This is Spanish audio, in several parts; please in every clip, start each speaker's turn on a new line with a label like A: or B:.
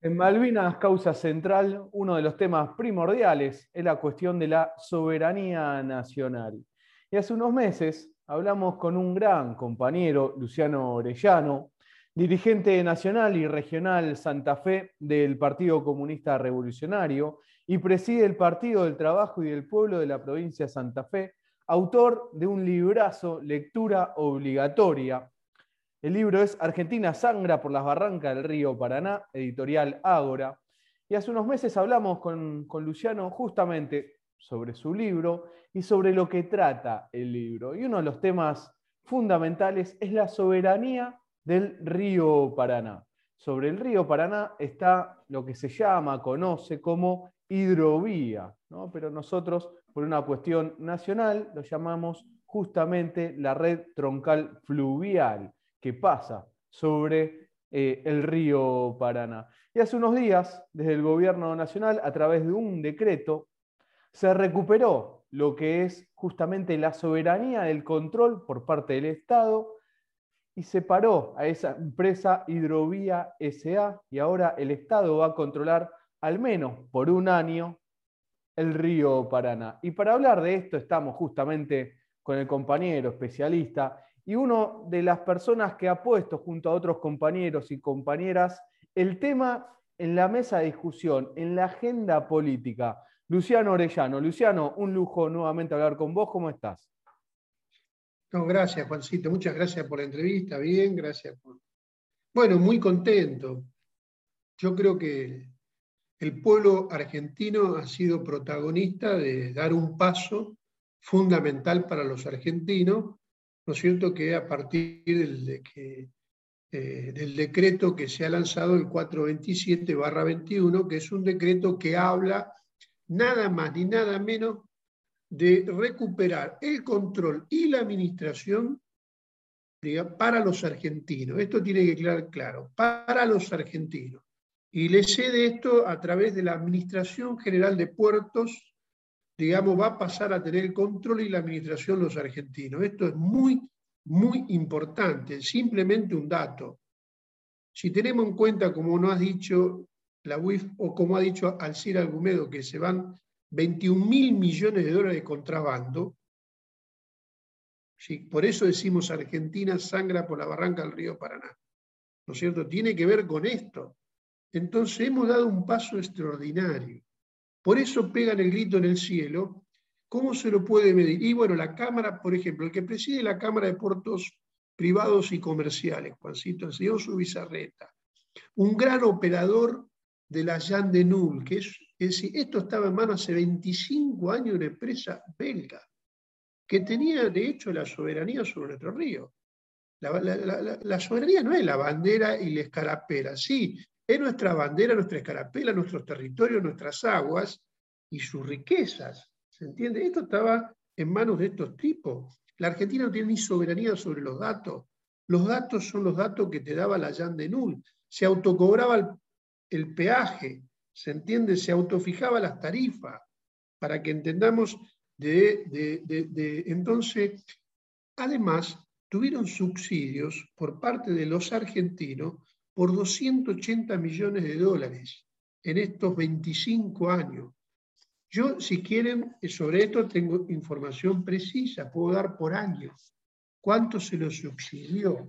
A: En Malvinas, causa central, uno de los temas primordiales es la cuestión de la soberanía nacional. Y hace unos meses hablamos con un gran compañero, Luciano Orellano, dirigente nacional y regional Santa Fe del Partido Comunista Revolucionario y preside el Partido del Trabajo y del Pueblo de la provincia de Santa Fe, autor de un librazo, lectura obligatoria, el libro es Argentina sangra por las barrancas del río Paraná, editorial Ágora. Y hace unos meses hablamos con, Luciano justamente sobre su libro y sobre lo que trata el libro. Y uno de los temas fundamentales es la soberanía del río Paraná. Sobre el río Paraná está lo que se llama, conoce como hidrovía, pero nosotros, por una cuestión nacional, lo llamamos justamente la red troncal fluvial que pasa sobre eh, el río Paraná. Y hace unos días, desde el gobierno nacional, a través de un decreto, se recuperó lo que es justamente la soberanía del control por parte del Estado y separó a esa empresa Hidrovía SA y ahora el Estado va a controlar al menos por un año el río Paraná. Y para hablar de esto estamos justamente con el compañero especialista y una de las personas que ha puesto junto a otros compañeros y compañeras el tema en la mesa de discusión, en la agenda política. Luciano Orellano. Luciano, un lujo nuevamente hablar con vos. ¿Cómo estás?
B: No, gracias, Juancito. Muchas gracias por la entrevista. Bien, gracias. Por... Bueno, muy contento. Yo creo que el pueblo argentino ha sido protagonista de dar un paso fundamental para los argentinos ¿no es que a partir del, eh, del decreto que se ha lanzado el 427-21, que es un decreto que habla nada más ni nada menos de recuperar el control y la administración para los argentinos. Esto tiene que quedar claro, para los argentinos. Y le de esto a través de la Administración General de Puertos digamos, va a pasar a tener el control y la administración los argentinos. Esto es muy, muy importante, simplemente un dato. Si tenemos en cuenta, como nos ha dicho la UIF o como ha dicho Alcira Algumedo, que se van 21 mil millones de dólares de contrabando, por eso decimos Argentina sangra por la barranca del río Paraná. ¿No es cierto? Tiene que ver con esto. Entonces hemos dado un paso extraordinario. Por eso pegan el grito en el cielo. ¿Cómo se lo puede medir? Y bueno, la Cámara, por ejemplo, el que preside la Cámara de Puertos Privados y Comerciales, Juancito, el señor Subizarreta, un gran operador de la Jean de Null, que es, decir, esto estaba en manos hace 25 años de una empresa belga, que tenía de hecho la soberanía sobre nuestro río. La, la, soberanía no es la bandera y la escarapera, sí, es nuestra bandera, nuestra escarapela, nuestros territorios, nuestras aguas y sus riquezas. ¿Se entiende? Esto estaba en manos de estos tipos. La Argentina no tiene ni soberanía sobre los datos. Los datos son los datos que te daba la Jan de Null. Se autocobraba el, peaje, ¿se entiende? Se autofijaba las tarifas, para que entendamos de, de, Entonces, además, tuvieron subsidios por parte de los argentinos por 280 millones de dólares en estos 25 años. Yo, si quieren, sobre esto tengo información precisa, puedo dar por año. ¿Cuánto se lo subsidió?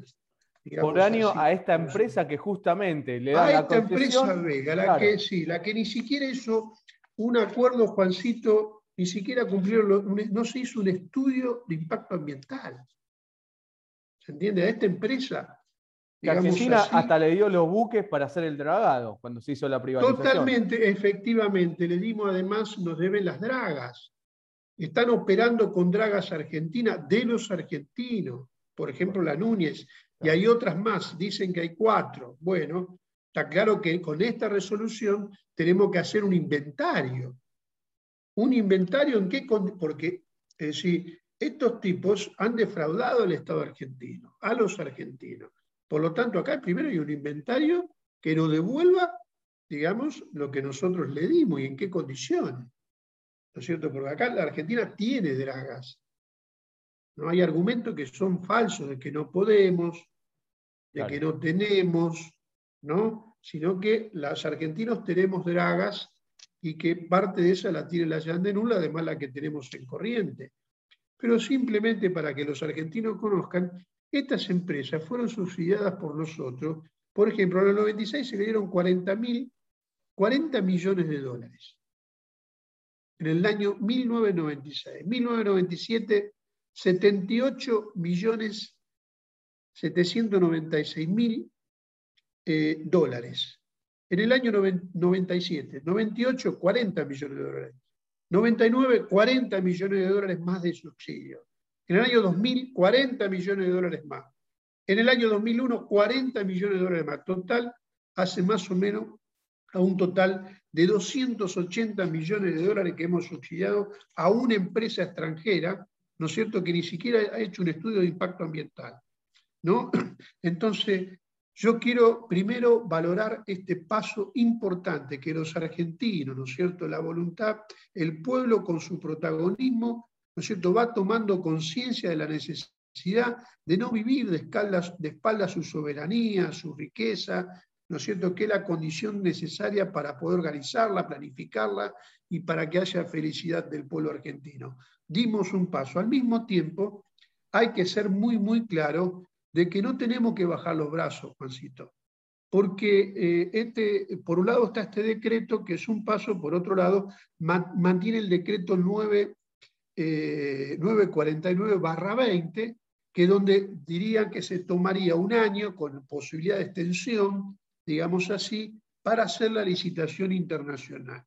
A: Por año a esta empresa que justamente le da
B: a
A: la
B: esta empresa Vega, la que sí, la que ni siquiera hizo un acuerdo, Juancito, ni siquiera cumplió, no se hizo un estudio de impacto ambiental. ¿Se entiende? A esta empresa
A: que Argentina hasta le dio los buques para hacer el dragado cuando se hizo la privatización.
B: Totalmente, efectivamente. Le dimos además, nos deben las dragas. Están operando con dragas argentinas de los argentinos. Por ejemplo, la Núñez. Y hay otras más. Dicen que hay cuatro. Bueno, está claro que con esta resolución tenemos que hacer un inventario. ¿Un inventario en qué? Porque, es decir, estos tipos han defraudado al Estado argentino, a los argentinos. Por lo tanto, acá primero hay un inventario que nos devuelva, digamos, lo que nosotros le dimos y en qué condiciones. ¿No es cierto? Porque acá la Argentina tiene dragas. No hay argumentos que son falsos, de que no podemos, de que no tenemos, ¿no? sino que los argentinos tenemos dragas y que parte de esa la tiene la Yandenul, además la que tenemos en corriente. Pero simplemente para que los argentinos conozcan, estas empresas fueron subsidiadas por nosotros. Por ejemplo, en el 96 se le dieron 40, 40 millones de dólares. En el año 1996. 1997, 78 millones 796 mil eh, dólares. En el año 97, 98, 40 millones de dólares. 99, 40 millones de dólares más de subsidio. En el año 2000, 40 millones de dólares más. En el año 2001, 40 millones de dólares más. Total, hace más o menos a un total de 280 millones de dólares que hemos subsidiado a una empresa extranjera, ¿no es cierto?, que ni siquiera ha hecho un estudio de impacto ambiental. ¿no? Entonces, yo quiero primero valorar este paso importante que los argentinos, ¿no es cierto?, la voluntad, el pueblo con su protagonismo, ¿no es cierto?, va tomando conciencia de la necesidad de no vivir de espaldas, de su soberanía, su riqueza, ¿no es cierto?, que es la condición necesaria para poder organizarla, planificarla y para que haya felicidad del pueblo argentino. Dimos un paso. Al mismo tiempo, hay que ser muy, muy claro de que no tenemos que bajar los brazos, Juancito, porque eh, este, por un lado está este decreto que es un paso, por otro lado mantiene el decreto 9, 949-20, eh, que donde dirían que se tomaría un año con posibilidad de extensión, digamos así, para hacer la licitación internacional.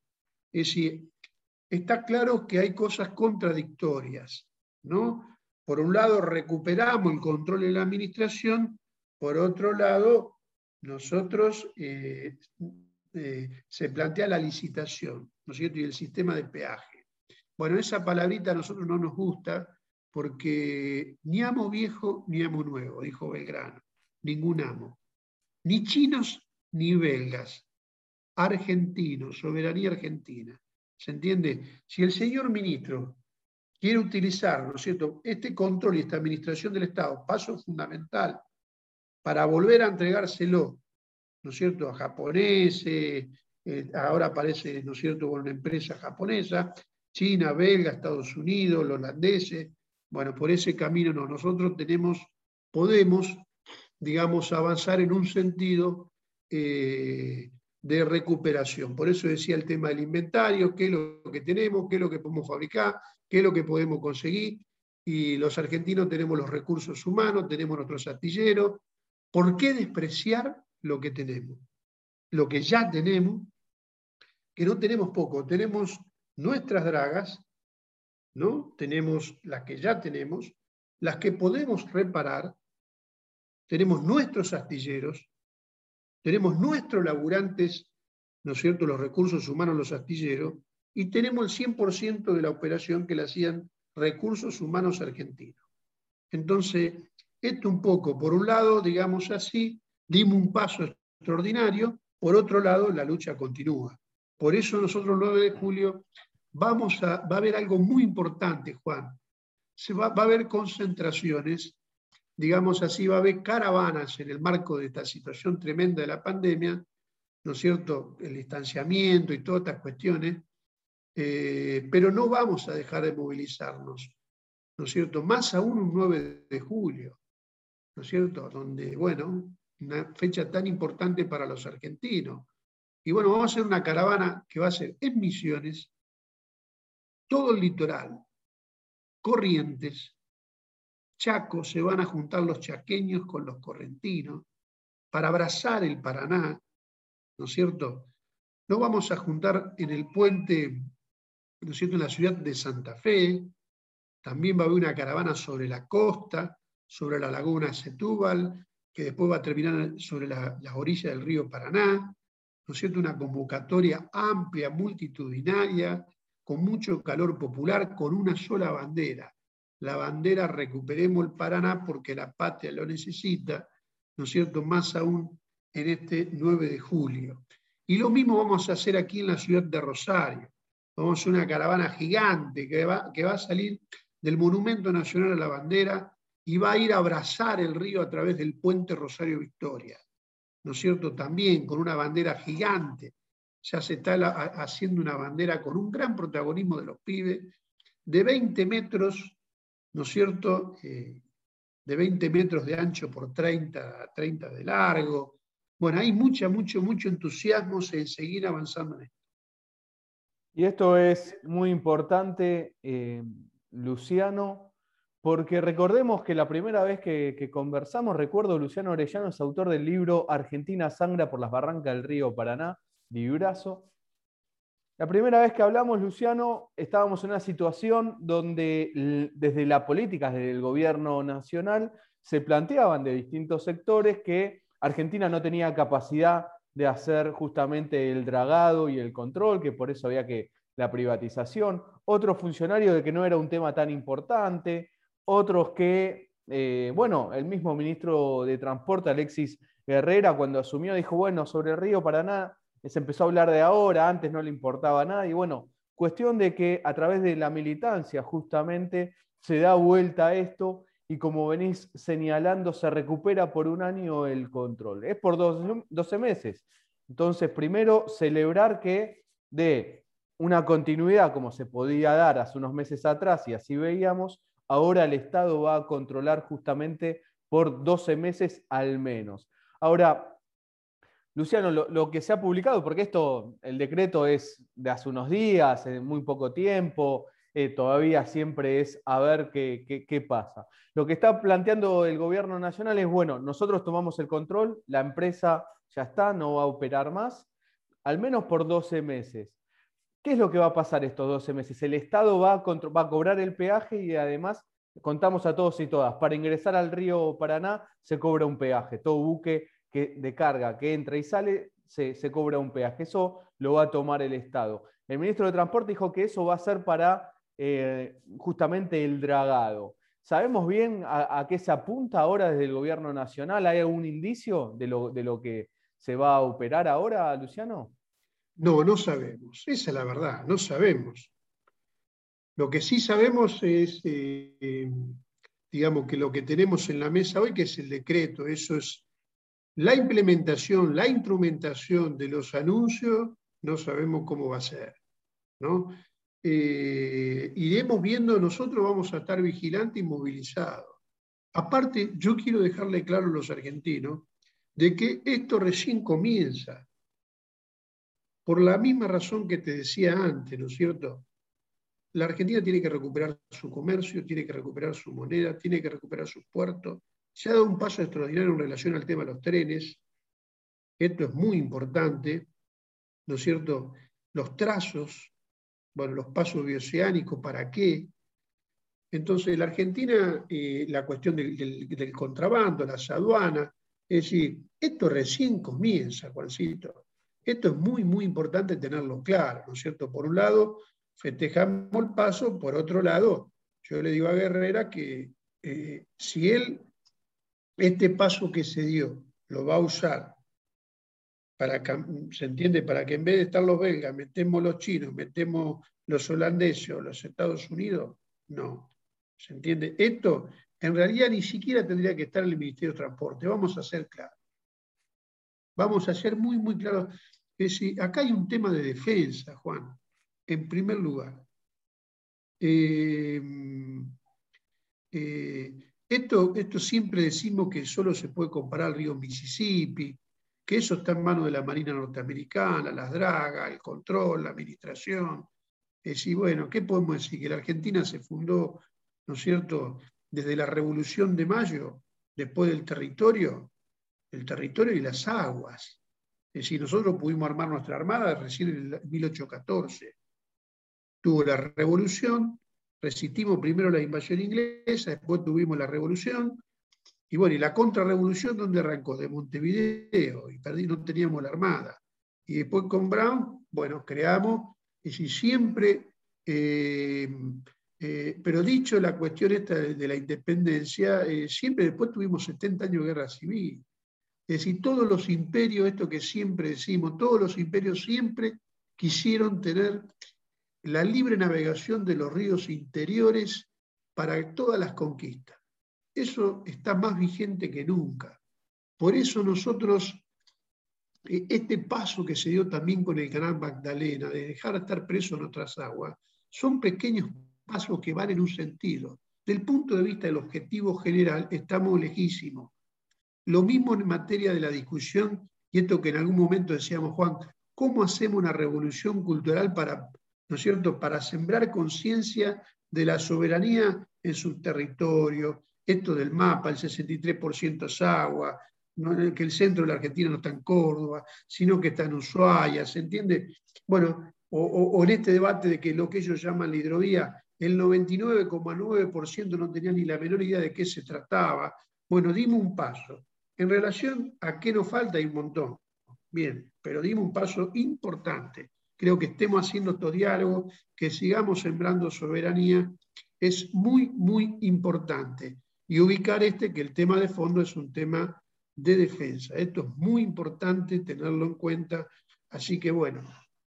B: Es decir, está claro que hay cosas contradictorias, ¿no? Por un lado, recuperamos el control de la administración, por otro lado, nosotros eh, eh, se plantea la licitación, ¿no es cierto? Y el sistema de peaje. Bueno, esa palabrita a nosotros no nos gusta porque ni amo viejo ni amo nuevo, dijo Belgrano, ningún amo. Ni chinos ni belgas, argentinos, soberanía argentina. ¿Se entiende? Si el señor ministro quiere utilizar, ¿no es cierto?, este control y esta administración del Estado, paso fundamental, para volver a entregárselo, ¿no es cierto?, a japoneses, eh, ahora aparece, ¿no es cierto?, con una empresa japonesa, China, belga, Estados Unidos, los holandeses, bueno, por ese camino no, nosotros tenemos, podemos, digamos, avanzar en un sentido eh, de recuperación. Por eso decía el tema del inventario, qué es lo que tenemos, qué es lo que podemos fabricar, qué es lo que podemos conseguir. Y los argentinos tenemos los recursos humanos, tenemos nuestros astilleros. ¿Por qué despreciar lo que tenemos? Lo que ya tenemos, que no tenemos poco, tenemos nuestras dragas, ¿no? Tenemos las que ya tenemos, las que podemos reparar, tenemos nuestros astilleros, tenemos nuestros laburantes, ¿no es cierto?, los recursos humanos, los astilleros, y tenemos el 100% de la operación que la hacían recursos humanos argentinos. Entonces, esto un poco, por un lado, digamos así, dimos un paso extraordinario, por otro lado, la lucha continúa. Por eso nosotros el 9 de julio vamos a, va a haber algo muy importante, Juan. Se va, va a haber concentraciones, digamos así, va a haber caravanas en el marco de esta situación tremenda de la pandemia, ¿no es cierto? El distanciamiento y todas estas cuestiones, eh, pero no vamos a dejar de movilizarnos, ¿no es cierto? Más aún un 9 de julio, ¿no es cierto? Donde, bueno, una fecha tan importante para los argentinos. Y bueno, vamos a hacer una caravana que va a ser en Misiones, todo el litoral, Corrientes, Chaco, se van a juntar los chaqueños con los correntinos para abrazar el Paraná, ¿no es cierto? No vamos a juntar en el puente ¿no en la ciudad de Santa Fe. También va a haber una caravana sobre la costa, sobre la laguna Setúbal, que después va a terminar sobre las la orillas del río Paraná. ¿No es cierto? Una convocatoria amplia, multitudinaria, con mucho calor popular, con una sola bandera. La bandera Recuperemos el Paraná porque la patria lo necesita, ¿no es cierto? Más aún en este 9 de julio. Y lo mismo vamos a hacer aquí en la ciudad de Rosario. Vamos a hacer una caravana gigante que va, que va a salir del Monumento Nacional a la Bandera y va a ir a abrazar el río a través del puente Rosario Victoria. ¿No es cierto? También con una bandera gigante. Ya se está haciendo una bandera con un gran protagonismo de los pibes, de 20 metros, ¿no es cierto? Eh, de 20 metros de ancho por 30, 30 de largo. Bueno, hay mucha, mucho, mucho entusiasmo en seguir avanzando en esto.
A: Y esto es muy importante, eh, Luciano, porque recordemos que la primera vez que, conversamos, recuerdo, Luciano Orellano es autor del libro Argentina sangra por las barrancas del río Paraná, Vibrazo. La primera vez que hablamos, Luciano, estábamos en una situación donde desde la política, desde el gobierno nacional, se planteaban de distintos sectores que Argentina no tenía capacidad de hacer justamente el dragado y el control, que por eso había que la privatización, otros funcionarios de que no era un tema tan importante, otros que, eh, bueno, el mismo ministro de Transporte, Alexis Herrera, cuando asumió, dijo, bueno, sobre el río Paraná se empezó a hablar de ahora, antes no le importaba nada, y bueno, cuestión de que a través de la militancia justamente se da vuelta a esto y como venís señalando, se recupera por un año el control. Es por 12 meses. Entonces, primero, celebrar que de una continuidad como se podía dar hace unos meses atrás y así veíamos, ahora el Estado va a controlar justamente por 12 meses al menos. Ahora, Luciano, lo, que se ha publicado, porque esto, el decreto es de hace unos días, en muy poco tiempo, eh, todavía siempre es a ver qué, qué, pasa. Lo que está planteando el gobierno nacional es, bueno, nosotros tomamos el control, la empresa ya está, no va a operar más, al menos por 12 meses. ¿Qué es lo que va a pasar estos 12 meses? El Estado va a, a cobrar el peaje y además contamos a todos y todas, para ingresar al río Paraná se cobra un peaje, todo buque que, de carga que entra y sale se, se, cobra un peaje, eso lo va a tomar el Estado. El ministro de Transporte dijo que eso va a ser para eh, justamente el dragado. ¿Sabemos bien a, qué se apunta ahora desde el gobierno nacional? ¿Hay algún indicio de lo, de lo que se va a operar ahora, Luciano?
B: No, no sabemos. Esa es la verdad, no sabemos. Lo que sí sabemos es, eh, digamos, que lo que tenemos en la mesa hoy, que es el decreto, eso es la implementación, la instrumentación de los anuncios, no sabemos cómo va a ser. ¿no? eh, iremos viendo, nosotros vamos a estar vigilantes y movilizados. Aparte, yo quiero dejarle claro a los argentinos de que esto recién comienza. Por la misma razón que te decía antes, ¿no es cierto? La Argentina tiene que recuperar su comercio, tiene que recuperar su moneda, tiene que recuperar sus puertos. Se ha dado un paso extraordinario en relación al tema de los trenes. Esto es muy importante, ¿no es cierto? Los trazos bueno, los pasos bioceánicos, ¿para qué? Entonces, la Argentina, eh, la cuestión del, contrabando, las aduanas, es decir, esto recién comienza, Juancito. Esto es muy, muy importante tenerlo claro, ¿no es cierto? Por un lado, festejamos el paso, por otro lado, yo le digo a Guerrera que eh, si él, este paso que se dio, lo va a usar para se entiende, para que en vez de estar los belgas, metemos los chinos, metemos los holandeses o los Estados Unidos, no. ¿Se entiende? Esto en realidad ni siquiera tendría que estar en el Ministerio de Transporte, vamos a ser claros. Vamos a ser muy, muy claros. Es decir, acá hay un tema de defensa, Juan, en primer lugar. Eh, eh, esto, esto siempre decimos que solo se puede comparar al río Mississippi, que eso está en manos de la Marina norteamericana, las dragas, el control, la administración. Es decir, bueno, ¿qué podemos decir? Que la Argentina se fundó, ¿no es cierto?, desde la Revolución de Mayo, después del territorio, el territorio y las aguas. Es decir, nosotros pudimos armar nuestra armada recién en el 1814. Tuvo la revolución, resistimos primero la invasión inglesa, después tuvimos la revolución, y bueno, y la contrarrevolución, ¿dónde arrancó? De Montevideo, y perdí, no teníamos la armada. Y después con Brown, bueno, creamos, y si siempre, eh, eh, pero dicho la cuestión esta de, la independencia, eh, siempre después tuvimos 70 años de guerra civil. Es decir, todos los imperios, esto que siempre decimos, todos los imperios siempre quisieron tener la libre navegación de los ríos interiores para todas las conquistas eso está más vigente que nunca. Por eso nosotros eh, este paso que se dio también con el canal Magdalena, de dejar de estar preso en otras aguas, son pequeños pasos que van en un sentido. Del punto de vista del objetivo general, estamos lejísimos. Lo mismo en materia de la discusión, y esto que en algún momento decíamos, Juan, ¿cómo hacemos una revolución cultural para, ¿no es cierto?, para sembrar conciencia de la soberanía en su territorio, esto del mapa, el 63% es agua, que el centro de la Argentina no está en Córdoba, sino que está en Ushuaia, ¿se entiende? Bueno, o, en este debate de que lo que ellos llaman la hidrovía, el 99,9% no tenía ni la menor idea de qué se trataba. Bueno, dimos un paso. En relación a qué nos falta hay un montón. Bien, pero dimos un paso importante. Creo que estemos haciendo estos diálogos, que sigamos sembrando soberanía, es muy, muy importante. Y ubicar este, que el tema de fondo es un tema de defensa. Esto es muy importante tenerlo en cuenta. Así que bueno,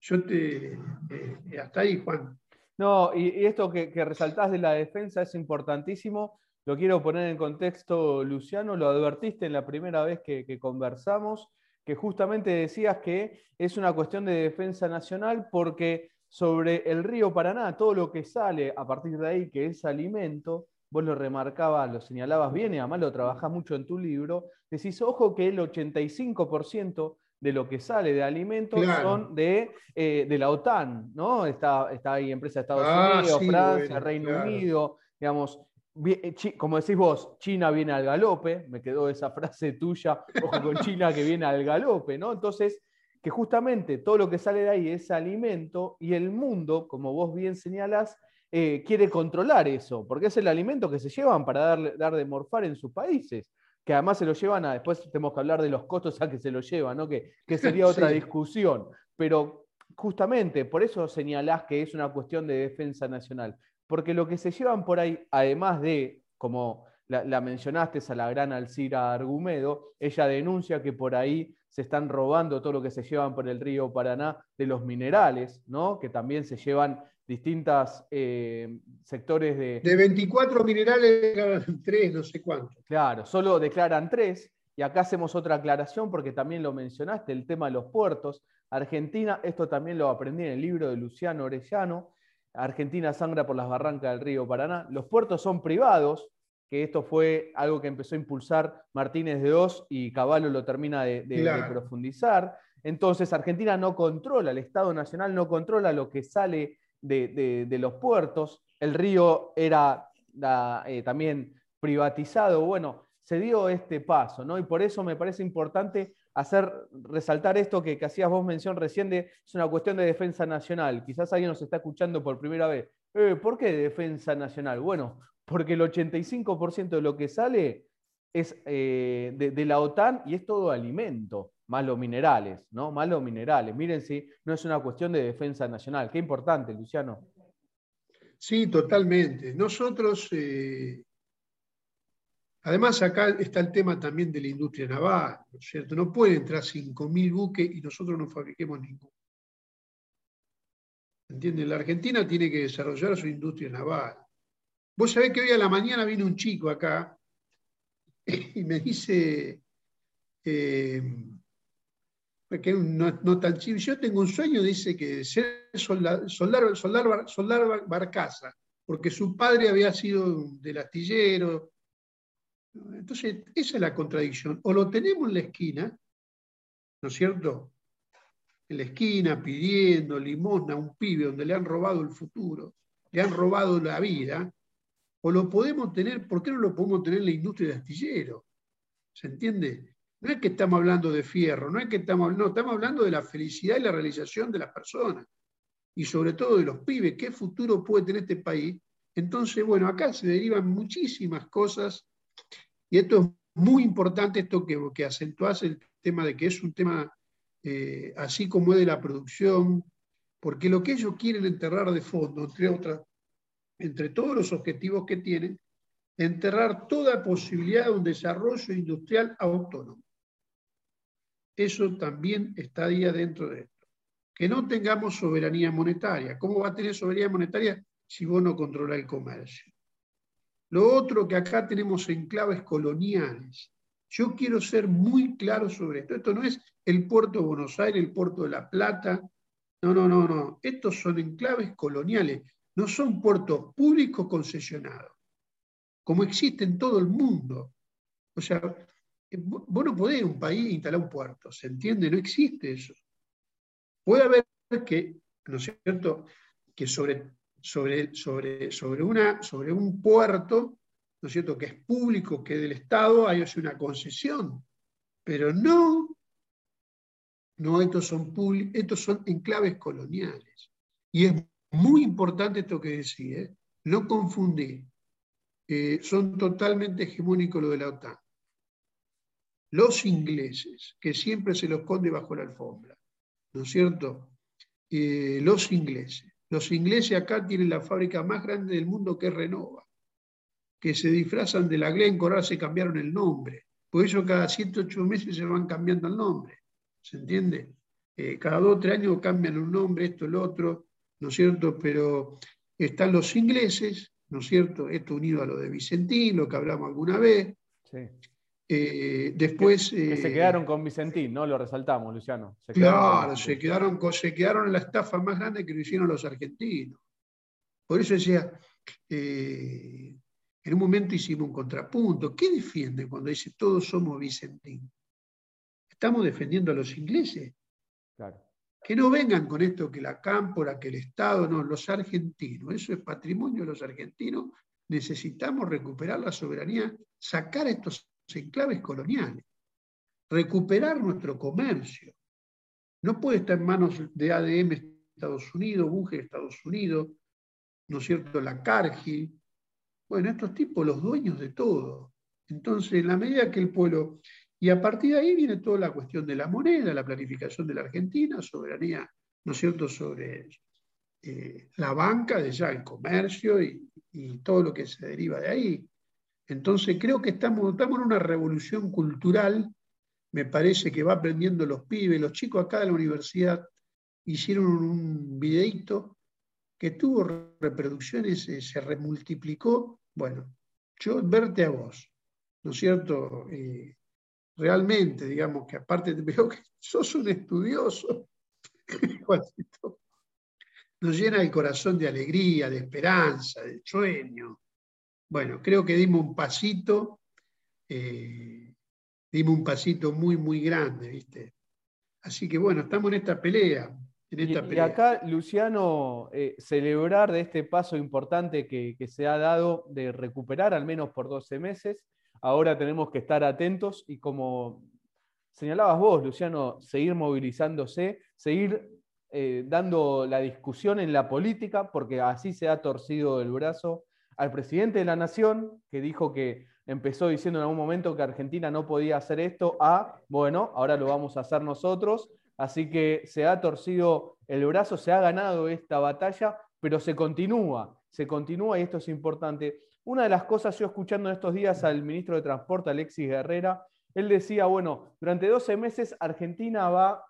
B: yo te... Eh, hasta ahí, Juan.
A: No, y, esto que, resaltás de la defensa es importantísimo. Lo quiero poner en contexto, Luciano, lo advertiste en la primera vez que, conversamos, que justamente decías que es una cuestión de defensa nacional porque sobre el río Paraná, todo lo que sale a partir de ahí, que es alimento, vos lo remarcabas, lo señalabas bien y además lo trabajás mucho en tu libro, decís, ojo que el 85% de lo que sale de alimentos son de, eh, de, la OTAN, ¿no? Está, está ahí empresa de Estados ah, Unidos, Francia, Reino Unido, digamos, como decís vos, China viene al galope, me quedó esa frase tuya, ojo con China que viene al galope, ¿no? Entonces, que justamente todo lo que sale de ahí es alimento y el mundo, como vos bien señalas, eh, quiere controlar eso, porque es el alimento que se llevan para dar, dar de morfar en sus países, que además se lo llevan a, después tenemos que hablar de los costos a que se lo llevan, ¿no? que, que sería otra discusión, pero justamente por eso señalás que es una cuestión de defensa nacional, porque lo que se llevan por ahí, además de, como la, mencionaste, a la gran Alcira Argumedo, ella denuncia que por ahí se están robando todo lo que se llevan por el río Paraná de los minerales, ¿no? que también se llevan distintos eh, sectores de...
B: De 24 minerales declaran 3, no sé cuánto.
A: Claro, solo declaran 3. Y acá hacemos otra aclaración porque también lo mencionaste, el tema de los puertos. Argentina, esto también lo aprendí en el libro de Luciano Orellano, Argentina sangra por las barrancas del río Paraná. Los puertos son privados, que esto fue algo que empezó a impulsar Martínez de Oz y Caballo lo termina de, profundizar. Entonces Argentina no controla, el Estado Nacional no controla lo que sale de, los puertos, el río era eh, también privatizado, bueno, se dio este paso, ¿no? Y por eso me parece importante hacer resaltar esto que, hacías vos mención recién de es una cuestión de defensa nacional. Quizás alguien nos está escuchando por primera vez. Eh, ¿Por qué defensa nacional? Bueno, porque el 85% de lo que sale es eh, de, la OTAN y es todo alimento, más los minerales, ¿no? Más los minerales. Miren si no es una cuestión de defensa nacional. Qué importante, Luciano.
B: Sí, totalmente. Nosotros, eh, además acá está el tema también de la industria naval, ¿no es cierto? No puede entrar 5.000 buques y nosotros no fabriquemos ninguno. ¿Entienden? La Argentina tiene que desarrollar su industria naval. Vos sabés que hoy a la mañana vino un chico acá y me dice, eh, que no, tan chivo, yo tengo un sueño, dice que ser soldar, soldar, soldar, barcaza, porque su padre había sido del astillero. Entonces, esa es la contradicción. O lo tenemos en la esquina, ¿no es cierto? En la esquina pidiendo limosna a un pibe donde le han robado el futuro, le han robado la vida, o lo podemos tener, ¿por qué no lo podemos tener en la industria de astillero? ¿Se entiende? No es que estamos hablando de fierro, no es que estamos, no, estamos hablando de la felicidad y la realización de las personas y sobre todo de los pibes, qué futuro puede tener este país. Entonces, bueno, acá se derivan muchísimas cosas y esto es muy importante, esto que, que acentuás el tema de que es un tema eh, así como es de la producción, porque lo que ellos quieren enterrar de fondo, entre otras, entre todos los objetivos que tienen, enterrar toda posibilidad de un desarrollo industrial autónomo. Eso también estaría dentro de esto. Que no tengamos soberanía monetaria. ¿Cómo va a tener soberanía monetaria si vos no controlas el comercio? Lo otro que acá tenemos enclaves coloniales. Yo quiero ser muy claro sobre esto. Esto no es el puerto de Buenos Aires, el puerto de La Plata. No, no, no, no. Estos son enclaves coloniales. No son puertos públicos concesionados, como existe en todo el mundo. O sea, eh, vos no podés en un país instalar un puerto, ¿se entiende? No existe eso. Puede haber que, ¿no es cierto?, que sobre, sobre, sobre, sobre, una, sobre un puerto, ¿no es cierto?, que es público, que es del Estado, hay una concesión. Pero no, no, estos son, estos son enclaves coloniales. Y es muy importante esto que decía, ¿eh? no confundir. Eh, son totalmente hegemónicos lo de la OTAN. Los ingleses, que siempre se los esconde bajo la alfombra, ¿no es cierto? Eh, los ingleses. Los ingleses acá tienen la fábrica más grande del mundo que Renova, que se disfrazan de la Glencore, ahora se cambiaron el nombre. Por eso cada 108 meses se van cambiando el nombre. ¿Se entiende? cada dos o tres años cambian un nombre, esto, el otro. ¿no es cierto? Pero están los ingleses, ¿no es cierto? Esto unido a lo de Vicentín, lo que hablamos alguna vez. Sí. Eh, después.
A: Que, se eh, quedaron con Vicentín, ¿no? Lo resaltamos, Luciano.
B: claro, se quedaron, se quedaron en la estafa más grande que lo hicieron los argentinos. Por eso decía, eh, en un momento hicimos un contrapunto. ¿Qué defiende cuando dice todos somos Vicentín? ¿Estamos defendiendo a los ingleses? Claro. Que no vengan con esto que la cámpora, que el Estado, no, los argentinos, eso es patrimonio de los argentinos, necesitamos recuperar la soberanía, sacar estos enclaves coloniales, recuperar nuestro comercio. No puede estar en manos de ADM Estados Unidos, Bunge Estados Unidos, ¿no es cierto?, la Cargill. Bueno, estos tipos, los dueños de todo. Entonces, en la medida que el pueblo y a partir de ahí viene toda la cuestión de la moneda, la planificación de la Argentina, soberanía, ¿no es cierto?, sobre eh, la banca, de ya el comercio y, todo lo que se deriva de ahí. Entonces creo que estamos, en una revolución cultural, me parece que va aprendiendo los pibes, los chicos acá de la universidad hicieron un videito que tuvo reproducciones, eh, se remultiplicó. Bueno, yo verte a vos, ¿no es cierto? Eh, realmente, digamos, que aparte veo que sos un estudioso, nos llena el corazón de alegría, de esperanza, de sueño. Bueno, creo que dimos un pasito, eh, dimos un pasito muy, muy grande, ¿viste? Así que bueno, estamos en esta pelea. En esta
A: y, acá, Luciano, eh, celebrar de este paso importante que, que se ha dado de recuperar al menos por 12 meses Ahora tenemos que estar atentos y como señalabas vos, Luciano, seguir movilizándose, seguir eh, dando la discusión en la política, porque así se ha torcido el brazo al presidente de la Nación, que dijo que empezó diciendo en algún momento que Argentina no podía hacer esto, a, bueno, ahora lo vamos a hacer nosotros. Así que se ha torcido el brazo, se ha ganado esta batalla, pero se continúa, se continúa y esto es importante. Una de las cosas, yo escuchando estos días al ministro de Transporte, Alexis Guerrera, él decía, bueno, durante 12 meses Argentina va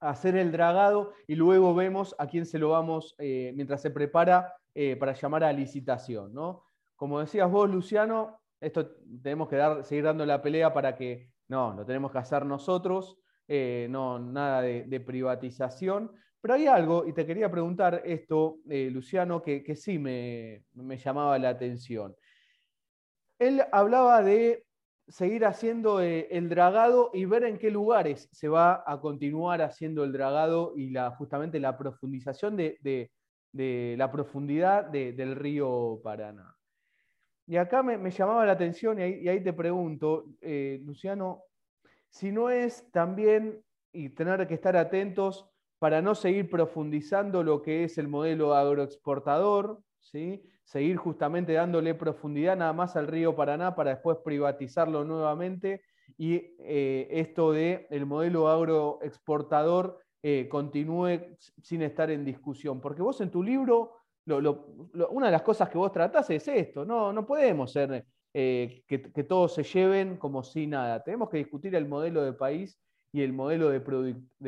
A: a hacer el dragado y luego vemos a quién se lo vamos, eh, mientras se prepara eh, para llamar a licitación. ¿no? Como decías vos, Luciano, esto tenemos que dar, seguir dando la pelea para que, no, lo tenemos que hacer nosotros, eh, no, nada de privatización. Pero hay algo, y te quería preguntar esto, eh, Luciano, que, sí me, llamaba la atención. Él hablaba de seguir haciendo el dragado y ver en qué lugares se va a continuar haciendo el dragado y la, justamente la profundización de, la profundidad del río Paraná. Y acá me, llamaba la atención, y ahí, te pregunto, eh, Luciano, si no es también, y tener que estar atentos, para no seguir profundizando lo que es el modelo agroexportador, ¿sí? seguir justamente dándole profundidad nada más al río Paraná para después privatizarlo nuevamente y eh, esto de el modelo agroexportador eh, continúe sin estar en discusión. Porque vos en tu libro, una de las cosas que vos tratás es esto, no, no podemos ser eh, que, todos se lleven como si nada, tenemos que discutir el modelo de país y el modelo de,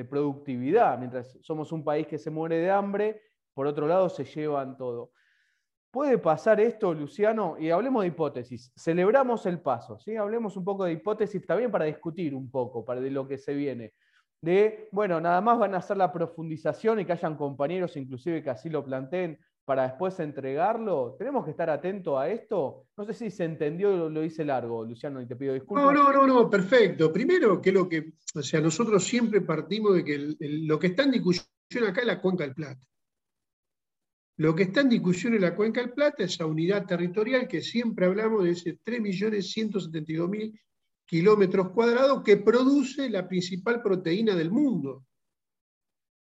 A: productividad. Mientras somos un país que se muere de hambre, por otro lado se llevan todo. puede pasar esto, Luciano, y hablemos de hipótesis. Celebramos el paso, ¿sí? Hablemos un poco de hipótesis también para discutir un poco para de lo que se viene. De, bueno, nada más van a hacer la profundización y que hayan compañeros inclusive que así lo planteen para después entregarlo. ¿Tenemos que estar atentos a esto? No sé si se entendió lo, lo hice largo, Luciano, y te pido disculpas.
B: No, no, no, no, perfecto. Primero, que lo que, o sea, nosotros siempre partimos de que lo que está en discusión acá es la cuenca del Plata. Lo que está en discusión en la cuenca del Plata, es esa unidad territorial que siempre hablamos de ese 3.172.000 kilómetros cuadrados que produce la principal proteína del mundo,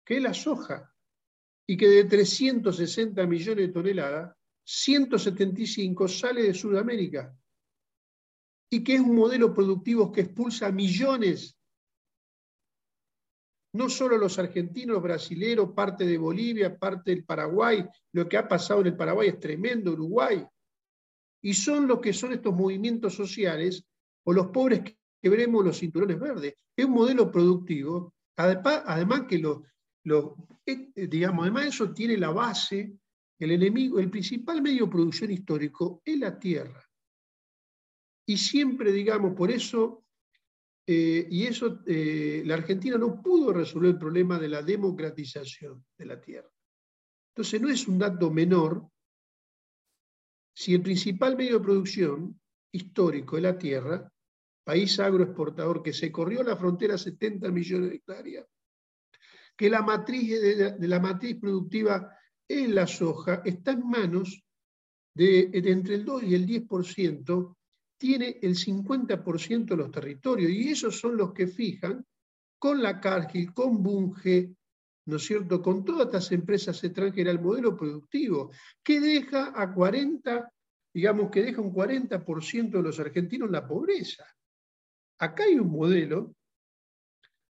B: que es la soja y que de 360 millones de toneladas, 175 sale de Sudamérica y que es un modelo productivo que expulsa millones, no solo los argentinos, los brasileños, parte de Bolivia, parte del Paraguay, lo que ha pasado en el Paraguay es tremendo, Uruguay, y son los que son estos movimientos sociales o los pobres que veremos los cinturones verdes. Es un modelo productivo, además que los eh, eh, digamos, además eso tiene la base, el enemigo, el principal medio de producción histórico es la tierra. Y siempre, digamos, por eso, eh, y eso, la Argentina no pudo resolver el problema de la democratización de la tierra. Entonces no es un dato menor si el principal medio de producción histórico es la tierra, país agroexportador que se corrió la frontera 70 millones de hectáreas, que la matriz de, la matriz productiva en la soja está en manos de, entre el 2 y el 10%, tiene el 50% de los territorios, y esos son los que fijan con la Cargill, con Bunge, ¿no es cierto?, con todas estas empresas extranjeras el modelo productivo, que deja a 40, digamos que deja un 40% de los argentinos en la pobreza. Acá hay un modelo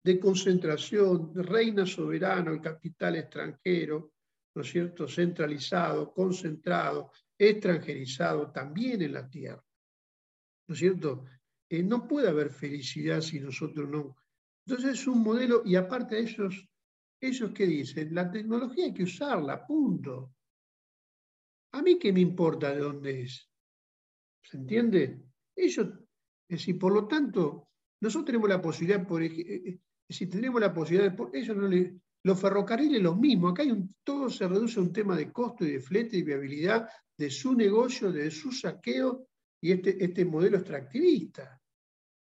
B: de concentración, de reina soberano, el capital extranjero, ¿no es cierto?, centralizado, concentrado, extranjerizado también en la tierra. ¿No es cierto? Eh, no puede haber felicidad si nosotros no. Entonces es un modelo, y aparte de ellos, ellos que dicen, la tecnología hay que usarla, punto. A mí qué me importa de dónde es. ¿Se entiende? Ellos, es decir, por lo tanto, nosotros tenemos la posibilidad, por, ejemplo, si tenemos la posibilidad de... Eso no los ferrocarriles lo mismo, acá todo se reduce a un tema de costo y de flete y viabilidad de su negocio, de su saqueo y este, este modelo extractivista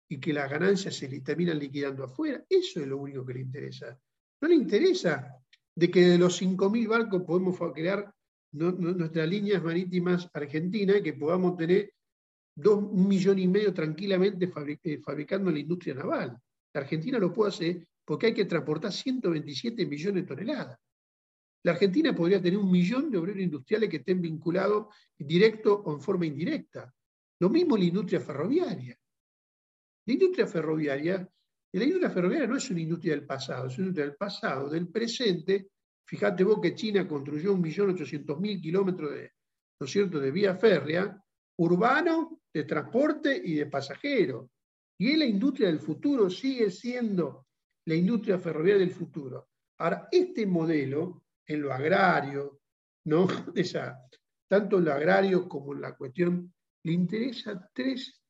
B: y que las ganancias se terminan liquidando afuera. Eso es lo único que le interesa. No le interesa de que de los 5.000 barcos podemos crear nuestras líneas marítimas argentinas y que podamos tener dos, un millón y medio tranquilamente eh, fabricando la industria naval. La Argentina lo puede hacer porque hay que transportar 127 millones de toneladas. La Argentina podría tener un millón de obreros industriales que estén vinculados directo o en forma indirecta. Lo mismo la industria ferroviaria. La industria ferroviaria, la industria ferroviaria no es una industria del pasado, es una industria del pasado, del presente. Fíjate vos que China construyó 1.800.000 kilómetros de, ¿no de vía férrea, urbano, de transporte y de pasajeros. Y es la industria del futuro, sigue siendo la industria ferroviaria del futuro. Ahora, este modelo, en lo agrario, ¿no? Esa, tanto en lo agrario como en la cuestión, le interesa tres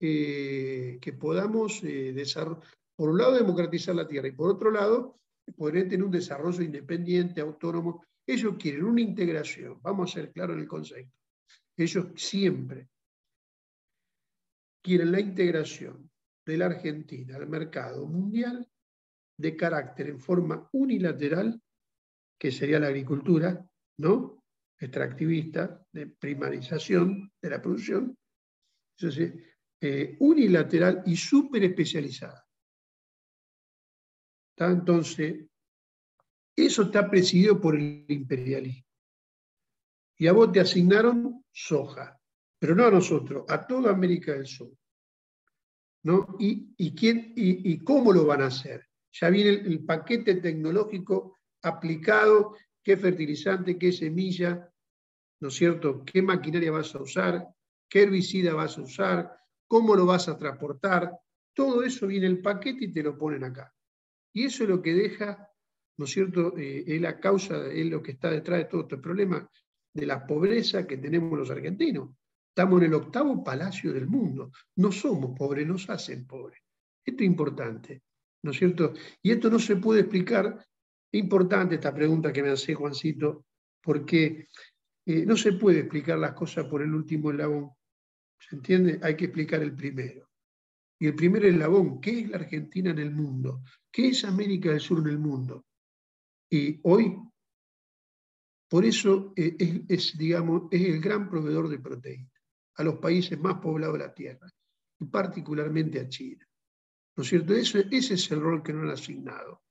B: eh, que podamos eh, desarrollar. Por un lado, democratizar la tierra y por otro lado, poder tener un desarrollo independiente, autónomo. Ellos quieren una integración, vamos a ser claros en el concepto. Ellos siempre quieren la integración de la Argentina al mercado mundial de carácter en forma unilateral, que sería la agricultura, ¿no? Extractivista, de primarización de la producción, eh, unilateral y súper especializada. Entonces, eso está presidido por el imperialismo. Y a vos te asignaron soja, pero no a nosotros, a toda América del Sur. ¿Y, quién, y, cómo lo van a hacer? Ya viene el, paquete tecnológico aplicado, qué fertilizante, qué semilla, ¿no es cierto? ¿Qué maquinaria vas a usar? ¿Qué herbicida vas a usar? ¿Cómo lo vas a transportar? Todo eso viene el paquete y te lo ponen acá. Y eso es lo que deja, ¿no es cierto? Eh, es la causa, es lo que está detrás de todo este problema. de la pobreza que tenemos los argentinos. Estamos en el octavo palacio del mundo. No somos pobres, nos hacen pobres. Esto es importante, ¿no es cierto? Y esto no se puede explicar. Es importante esta pregunta que me hace Juancito, porque eh, no se puede explicar las cosas por el último eslabón. ¿Se entiende? Hay que explicar el primero. Y el primer eslabón, ¿qué es la Argentina en el mundo? ¿Qué es América del Sur en el mundo? Y hoy, por eso eh, es, digamos, es el gran proveedor de proteínas a los países más poblados de la Tierra, y particularmente a China. ¿No es cierto? Ese, ese es el rol que nos han asignado.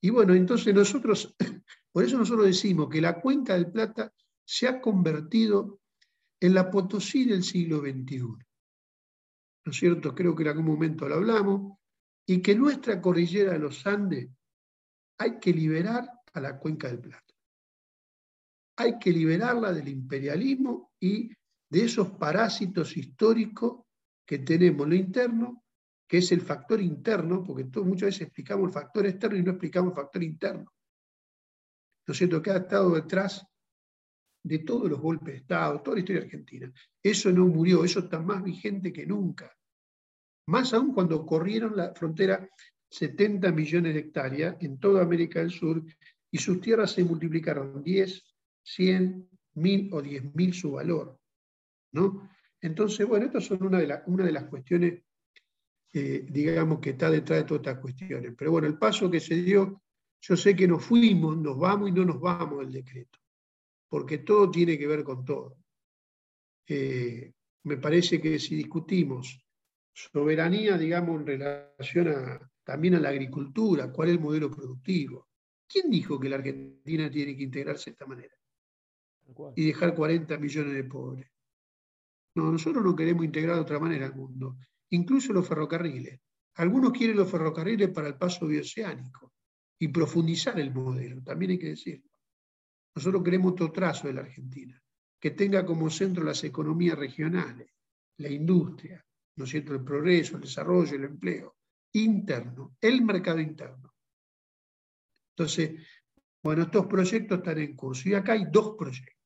B: Y bueno, entonces nosotros, por eso nosotros decimos que la cuenca del Plata se ha convertido en la Potosí del siglo XXI. ¿no es cierto? Creo que en algún momento lo hablamos, y que nuestra cordillera de los Andes hay que liberar a la cuenca del Plata. Hay que liberarla del imperialismo y de esos parásitos históricos que tenemos lo interno, que es el factor interno, porque muchas veces explicamos el factor externo y no explicamos el factor interno. ¿No es cierto? Que ha estado detrás de todos los golpes de Estado, toda la historia argentina. Eso no murió, eso está más vigente que nunca. Más aún cuando corrieron la frontera 70 millones de hectáreas en toda América del Sur y sus tierras se multiplicaron 10, 100, 1000 o 10.000 su valor. ¿No? Entonces, bueno, estas son una de, una de las cuestiones, eh, digamos, que está detrás de todas estas cuestiones. Pero bueno, el paso que se dio, yo sé que nos fuimos, nos vamos y no nos vamos del decreto porque todo tiene que ver con todo. Eh, me parece que si discutimos soberanía, digamos, en relación también a la agricultura, cuál es el modelo productivo, ¿quién dijo que la Argentina tiene que integrarse de esta manera? Y dejar 40 millones de pobres. No, nosotros no queremos integrar de otra manera al mundo, incluso los ferrocarriles. Algunos quieren los ferrocarriles para el paso bioceánico y profundizar el modelo, también hay que decirlo. Nosotros queremos otro trazo de la Argentina, que tenga como centro las economías regionales, la industria, ¿no es cierto?, el progreso, el desarrollo, el empleo interno, el mercado interno. Entonces, bueno, estos proyectos están en curso y acá hay dos proyectos.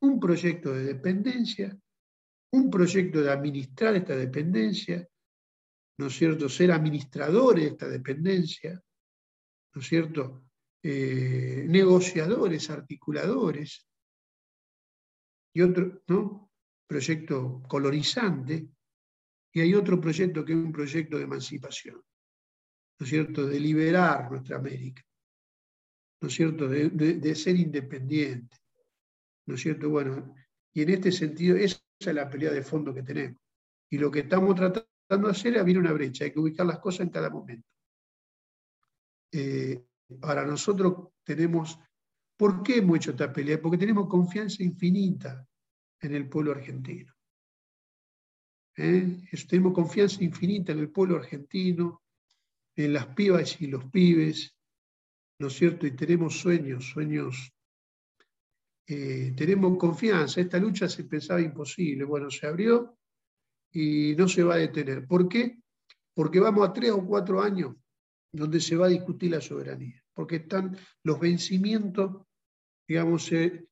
B: Un proyecto de dependencia, un proyecto de administrar esta dependencia, ¿no es cierto?, ser administradores de esta dependencia, ¿no es cierto?, eh, negociadores, articuladores, y otro ¿no? proyecto colorizante, y hay otro proyecto que es un proyecto de emancipación, ¿no es cierto?, de liberar nuestra América, ¿no es cierto?, de, ser independiente, ¿no es cierto? Bueno, y en este sentido, esa es la pelea de fondo que tenemos. Y lo que estamos tratando de hacer es abrir una brecha, hay que ubicar las cosas en cada momento. Eh, Ahora, nosotros tenemos, ¿por qué hemos hecho esta pelea? Porque tenemos confianza infinita en el pueblo argentino. ¿Eh? Tenemos confianza infinita en el pueblo argentino, en las pibas y los pibes, ¿no es cierto? Y tenemos sueños, sueños. Eh, tenemos confianza. Esta lucha se pensaba imposible. Bueno, se abrió y no se va a detener. ¿Por qué? Porque vamos a tres o cuatro años donde se va a discutir la soberanía, porque están los vencimientos, digamos, eh,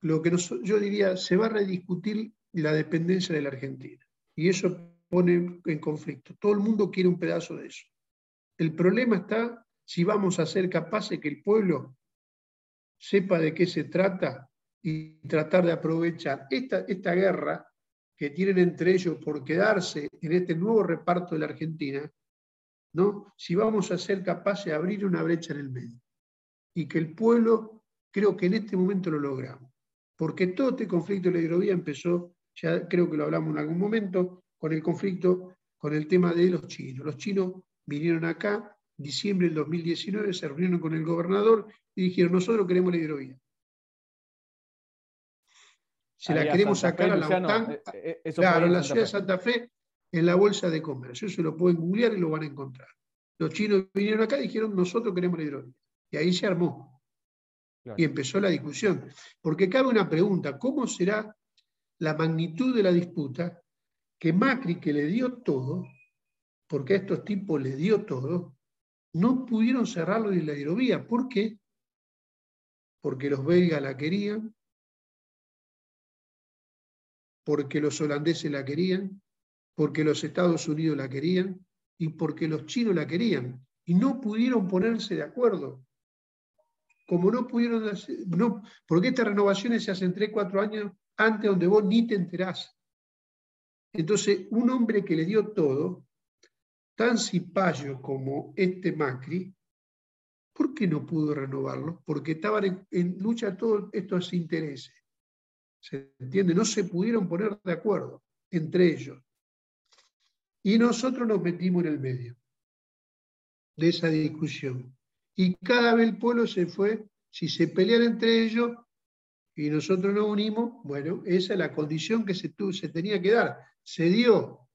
B: lo que yo diría, se va a rediscutir la dependencia de la Argentina. Y eso pone en conflicto. Todo el mundo quiere un pedazo de eso. El problema está si vamos a ser capaces que el pueblo sepa de qué se trata y tratar de aprovechar esta, esta guerra que tienen entre ellos por quedarse en este nuevo reparto de la Argentina ¿no? si vamos a ser capaces de abrir una brecha en el medio. Y que el pueblo, creo que en este momento lo logramos. Porque todo este conflicto de la hidrovía empezó, ya creo que lo hablamos en algún momento, con el conflicto, con el tema de los chinos. Los chinos vinieron acá, diciembre del 2019, se reunieron con el gobernador y dijeron, nosotros queremos la hidrovía. Se la queremos sacar a la OTAN. Eh, eh, claro, en la ciudad de Santa Fe en la bolsa de comercio. Eso lo pueden googlear y lo van a encontrar. Los chinos vinieron acá y dijeron, nosotros queremos la hidrovía. Y ahí se armó. Y empezó la discusión. Porque cabe una pregunta, ¿cómo será la magnitud de la disputa que Macri, que le dio todo, porque a estos tipos le dio todo, no pudieron cerrarlo de la hidrovía? ¿Por qué? Porque los belgas la querían, porque los holandeses la querían, porque los Estados Unidos la querían y porque los chinos la querían. Y no pudieron ponerse de acuerdo. Como no pudieron no, porque estas renovaciones se hacen tres, cuatro años antes donde vos ni te enterás. Entonces, un hombre que le dio todo, tan cipayo como este Macri, ¿por qué no pudo renovarlo? Porque estaban en, lucha todos estos intereses. ¿Se entiende? No se pudieron poner de acuerdo entre ellos. Y nosotros nos metimos en el medio de esa discusión. Y cada vez el pueblo se fue, si se pelean entre ellos y nosotros nos unimos, bueno, esa es la condición que se, tenía que dar. Se dio.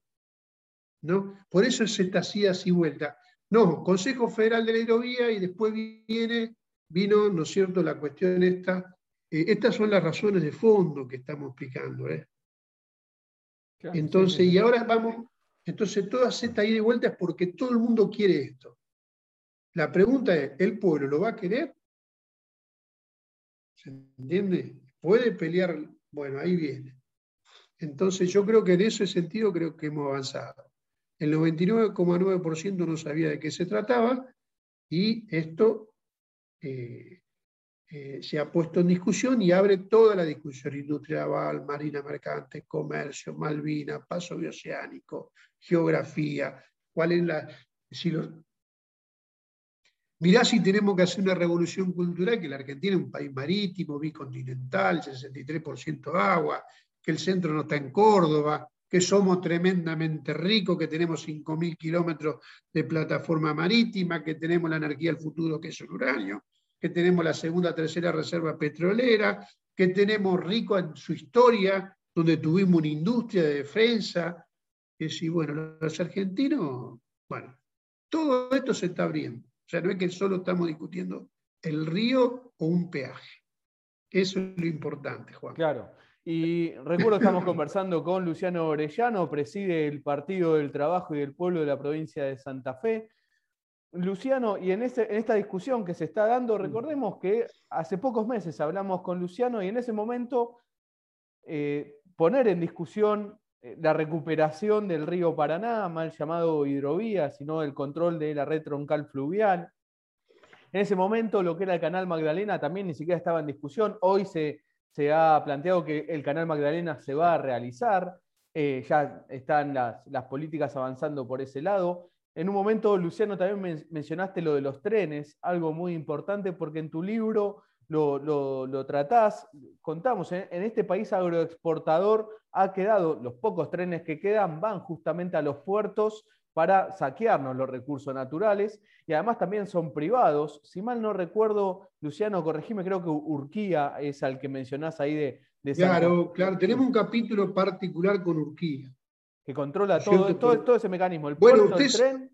B: ¿no? Por eso se está así, así vuelta. No, Consejo Federal de la Hidrovía y después viene, vino, ¿no es cierto?, la cuestión esta. Eh, estas son las razones de fondo que estamos explicando. ¿eh? entonces, y ahora vamos, entonces toda esta ida y vuelta es porque todo el mundo quiere esto. La pregunta es, ¿el pueblo lo va a querer? ¿Se entiende? ¿Puede pelear? Bueno, ahí viene. Entonces yo creo que en ese sentido creo que hemos avanzado. El 99,9% no sabía de qué se trataba y esto eh, eh, se ha puesto en discusión y abre toda la discusión, industria naval, marina mercante, comercio, Malvina, paso bioceánico, geografía, cuál es la... Si Mirá si tenemos que hacer una revolución cultural, que la Argentina es un país marítimo, bicontinental, 63% agua, que el centro no está en Córdoba, que somos tremendamente ricos, que tenemos 5.000 kilómetros de plataforma marítima, que tenemos la energía del futuro, que es el uranio, que tenemos la segunda, tercera reserva petrolera, que tenemos rico en su historia, donde tuvimos una industria de defensa. Que si, bueno, los argentinos, bueno, todo esto se está abriendo. O sea, no es que solo estamos discutiendo el río o un peaje. Eso es lo importante, Juan.
A: Claro. Y recuerdo que estamos conversando con Luciano Orellano, preside el Partido del Trabajo y del Pueblo de la provincia de Santa Fe. Luciano, y en, esta discusión que se está dando, mm. recordemos que hace pocos meses hablamos con Luciano y en ese momento eh, poner en discusión eh, la recuperación del río Paraná, mal llamado hidrovía, sino el control de la red troncal fluvial. En ese momento lo que era el canal Magdalena también ni siquiera estaba en discusión. Hoy se, ha planteado que el canal Magdalena se va a realizar. Eh, ya están las, las políticas avanzando por ese lado. En un momento, Luciano, también mencionaste lo de los trenes, algo muy importante porque en tu libro lo, tratás, contamos, ¿eh? en este país agroexportador ha quedado, los pocos trenes que quedan van justamente a los puertos para saquearnos los recursos naturales y además también son privados. Si mal no recuerdo, Luciano, corregime, creo que Urquía es al que mencionás ahí de... de
B: claro, claro, tenemos un capítulo particular con Urquía
A: que controla todo, todo, ese mecanismo.
B: El bueno, puerto, tren.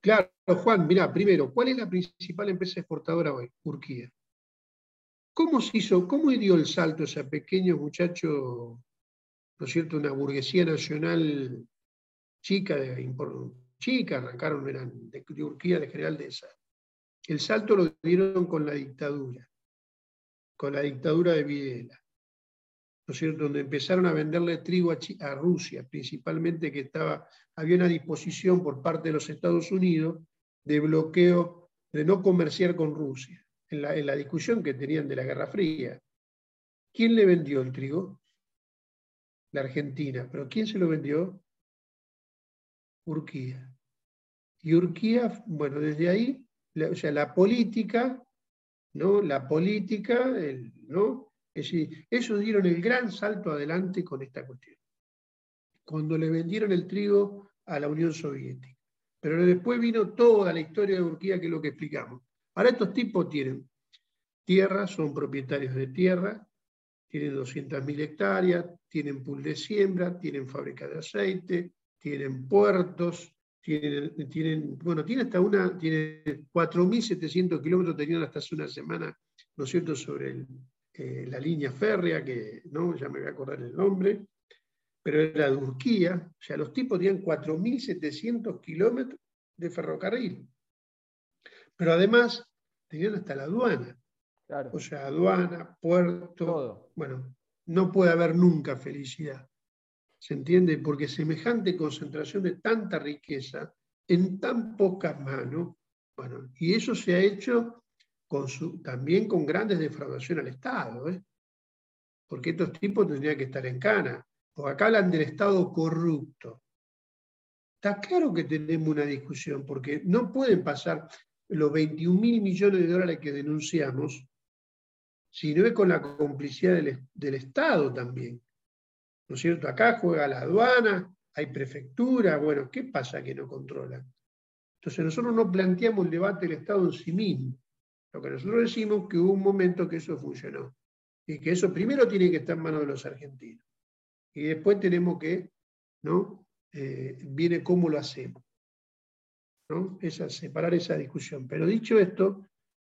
B: Claro, Juan, mira, primero, ¿cuál es la principal empresa exportadora hoy? Turquía. ¿Cómo se hizo, cómo dio el salto ese pequeño muchacho, ¿no es cierto?, una burguesía nacional chica, de, chica, arrancaron, eran de Turquía, de General de esa. El salto lo dieron con la dictadura, con la dictadura de Videla. ¿no es cierto?, donde empezaron a venderle trigo a, Rusia, principalmente que estaba, había una disposición por parte de los Estados Unidos de bloqueo, de no comerciar con Rusia, en la, en la discusión que tenían de la Guerra Fría. ¿Quién le vendió el trigo? La Argentina. ¿Pero quién se lo vendió? Urquía. Y Urquía, bueno, desde ahí, o sea, la política, ¿no? La política, el, ¿no? Es decir, ellos dieron el gran salto adelante con esta cuestión, cuando le vendieron el trigo a la Unión Soviética. Pero después vino toda la historia de Turquía, que es lo que explicamos. Ahora estos tipos tienen tierra, son propietarios de tierra, tienen 200.000 hectáreas, tienen pool de siembra, tienen fábrica de aceite, tienen puertos, tienen, tienen bueno, tiene hasta una, tiene 4.700 kilómetros, tenían hasta hace una semana, ¿no es cierto?, sobre el, eh, la línea férrea, que no, ya me voy a acordar el nombre, pero era de Turquía, o sea, los tipos tenían 4.700 kilómetros de ferrocarril. Pero además tenían hasta la aduana. O sea, aduana, puerto, bueno, no puede haber nunca felicidad. ¿Se entiende? Porque semejante concentración de tanta riqueza en tan pocas manos, bueno, y eso se ha hecho también con grandes defraudaciones al Estado, ¿eh? porque estos tipos tendrían que estar en cana. Porque acá hablan del Estado corrupto. Está claro que tenemos una discusión, porque no pueden pasar los 21 mil millones de dólares que denunciamos, si no es con la complicidad del, Estado también. ¿No es cierto? Acá juega la aduana, hay prefectura, bueno, ¿qué pasa que no controlan? Entonces nosotros no planteamos el debate del Estado en sí mismo. Lo que nosotros decimos que hubo un momento que eso funcionó. Y que eso primero tiene que estar en manos de los argentinos. Y después tenemos que, ¿no? Eh, viene cómo lo hacemos. ¿no? Esa, separar esa discusión. Pero dicho esto,